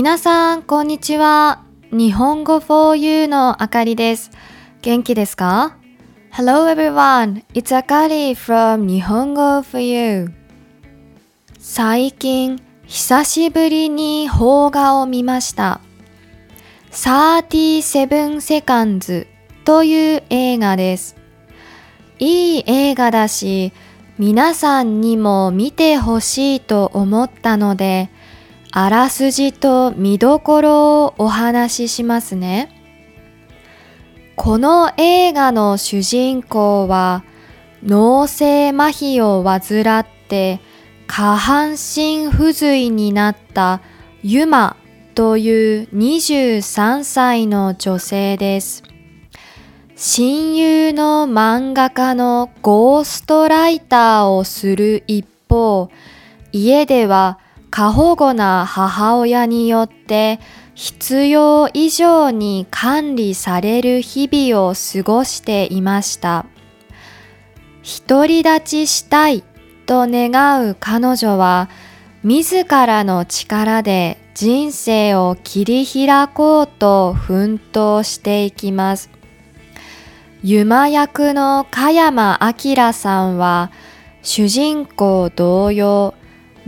皆さん、こんにちは。日本語 for you のあかりです。元気ですか ?Hello everyone, it's Akari from 日本語 for you. 最近、久しぶりに邦画を見ました。37 seconds という映画です。いい映画だし、皆さんにも見てほしいと思ったので、あらすじと見どころをお話ししますね。この映画の主人公は脳性麻痺を患って下半身不随になったユマという23歳の女性です。親友の漫画家のゴーストライターをする一方、家では過保護な母親によって必要以上に管理される日々を過ごしていました。独り立ちしたいと願う彼女は自らの力で人生を切り開こうと奮闘していきます。ユマ役の加山明さんは主人公同様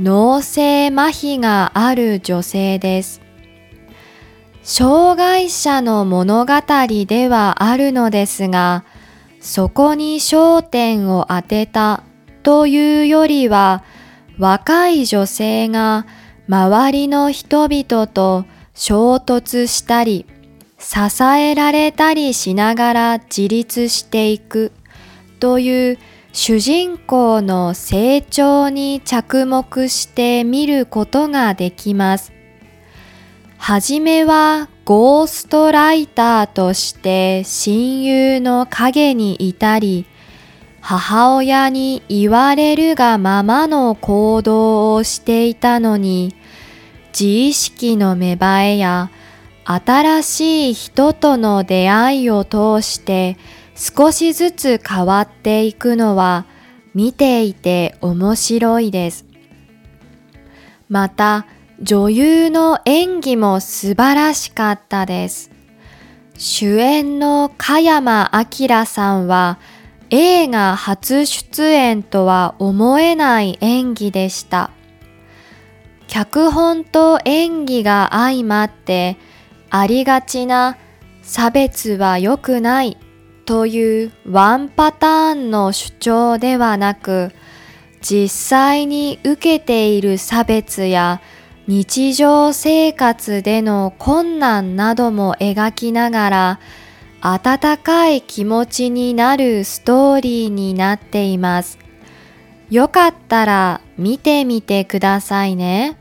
脳性麻痺がある女性です。障害者の物語ではあるのですが、そこに焦点を当てたというよりは、若い女性が周りの人々と衝突したり、支えられたりしながら自立していくという主人公の成長に着目して見ることができます。はじめはゴーストライターとして親友の影にいたり、母親に言われるがままの行動をしていたのに、自意識の芽生えや新しい人との出会いを通して少しずつ変わっていくのは見ていて面白いです。また女優の演技も素晴らしかったです。主演の加山明さんは映画初出演とは思えない演技でした。脚本と演技が相まってありがちな差別は良くないというワンパターンの主張ではなく実際に受けている差別や日常生活での困難なども描きながら温かい気持ちになるストーリーになっています。よかったら見てみてくださいね。